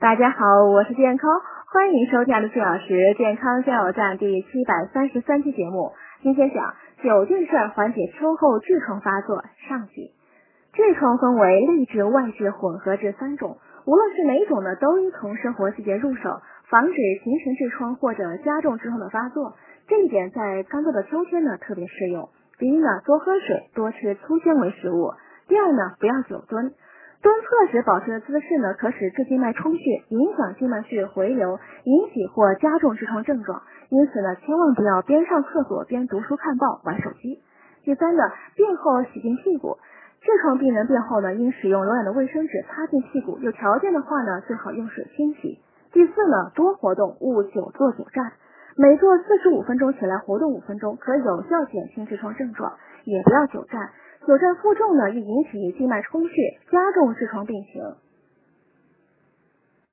大家好，我是健康，欢迎收听的四小时健康加油站第七百三十三期节目。今天讲酒劲事缓解秋后痔疮发作上集。痔疮分为内痔、外痔混合痔三种，无论是哪种呢，都应从生活细节入手，防止形成痔疮或者加重痔疮的发作。这一点在干燥的秋天呢特别适用。第一呢，多喝水，多吃粗纤维食物。第二呢，不要久蹲。蹲厕时保持的姿势呢，可使静脉充血，影响静脉血回流，引起或加重痔疮症状。因此呢，千万不要边上厕所边读书看报玩手机。第三呢，便后洗净屁股。痔疮病人便后呢，应使用柔软的卫生纸擦净屁股，有条件的话呢，最好用水清洗。第四呢，多活动，勿久坐久站。每做四十五分钟起来活动五分钟，可有效减轻痔疮症状。也不要久站。久站负重呢，易引起静脉充血，加重痔疮病情。